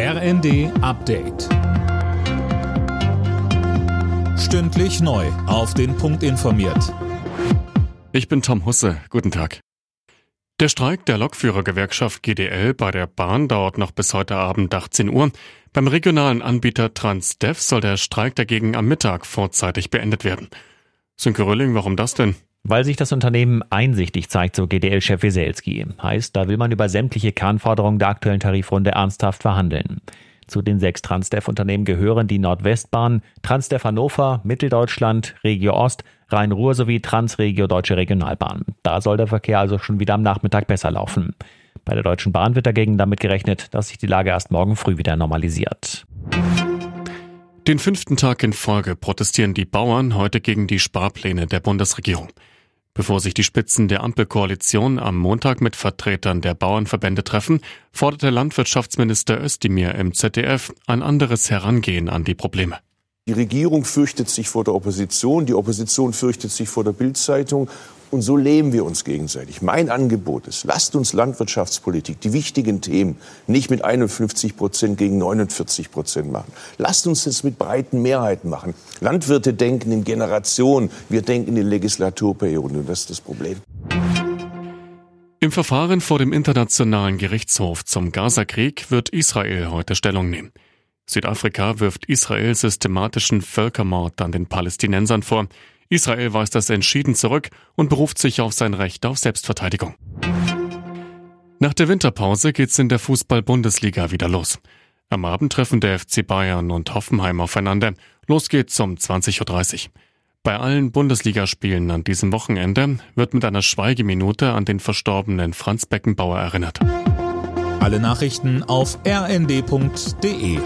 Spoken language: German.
RND Update. Stündlich neu. Auf den Punkt informiert. Ich bin Tom Husse. Guten Tag. Der Streik der Lokführergewerkschaft GDL bei der Bahn dauert noch bis heute Abend 18 Uhr. Beim regionalen Anbieter Transdev soll der Streik dagegen am Mittag vorzeitig beendet werden. Sönke Rölling, warum das denn? Weil sich das Unternehmen einsichtig zeigt, so GDL-Chef Weselski. Heißt, da will man über sämtliche Kernforderungen der aktuellen Tarifrunde ernsthaft verhandeln. Zu den sechs Transdev-Unternehmen gehören die Nordwestbahn, Transdev Hannover, Mitteldeutschland, Regio Ost, Rhein-Ruhr sowie Transregio Deutsche Regionalbahn. Da soll der Verkehr also schon wieder am Nachmittag besser laufen. Bei der Deutschen Bahn wird dagegen damit gerechnet, dass sich die Lage erst morgen früh wieder normalisiert. Den fünften Tag in Folge protestieren die Bauern heute gegen die Sparpläne der Bundesregierung. Bevor sich die Spitzen der Ampelkoalition am Montag mit Vertretern der Bauernverbände treffen, forderte Landwirtschaftsminister Özdemir im ZDF ein anderes Herangehen an die Probleme. Die Regierung fürchtet sich vor der Opposition, die Opposition fürchtet sich vor der Bildzeitung und so leben wir uns gegenseitig. Mein Angebot ist, lasst uns Landwirtschaftspolitik, die wichtigen Themen, nicht mit 51 Prozent gegen 49 Prozent machen. Lasst uns das mit breiten Mehrheiten machen. Landwirte denken in Generationen, wir denken in Legislaturperioden und das ist das Problem. Im Verfahren vor dem Internationalen Gerichtshof zum Gazakrieg wird Israel heute Stellung nehmen. Südafrika wirft Israel systematischen Völkermord an den Palästinensern vor. Israel weist das entschieden zurück und beruft sich auf sein Recht auf Selbstverteidigung. Nach der Winterpause geht's in der Fußball-Bundesliga wieder los. Am Abend treffen der FC Bayern und Hoffenheim aufeinander. Los geht's um 20.30 Uhr. Bei allen Bundesligaspielen an diesem Wochenende wird mit einer Schweigeminute an den verstorbenen Franz Beckenbauer erinnert. Alle Nachrichten auf rnd.de